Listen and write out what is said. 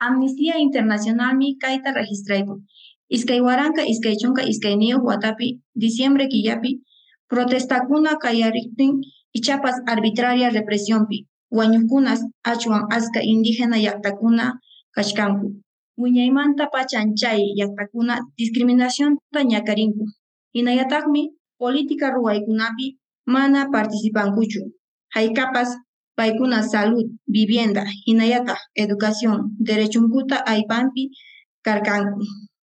Amnistía Internacionalmi kaita registrayku. Iskay waranka, iskay chunka, iskay niyuq watapi, diciembre killapi, protestakuna kayariqtin ichapas arbitraria represionpi, wañuqkunas ashwan aska indígena llaqtakuna kachkanku. Wiñaymanta pachan chay llaqtakuna discriminacionta ñakarinku. Hinallataqmi política ruwaykunapi mana participankuchu, hayk'apas paykuna salud, vivienda hinallataq educación derechunkuta aypanpi karkanku.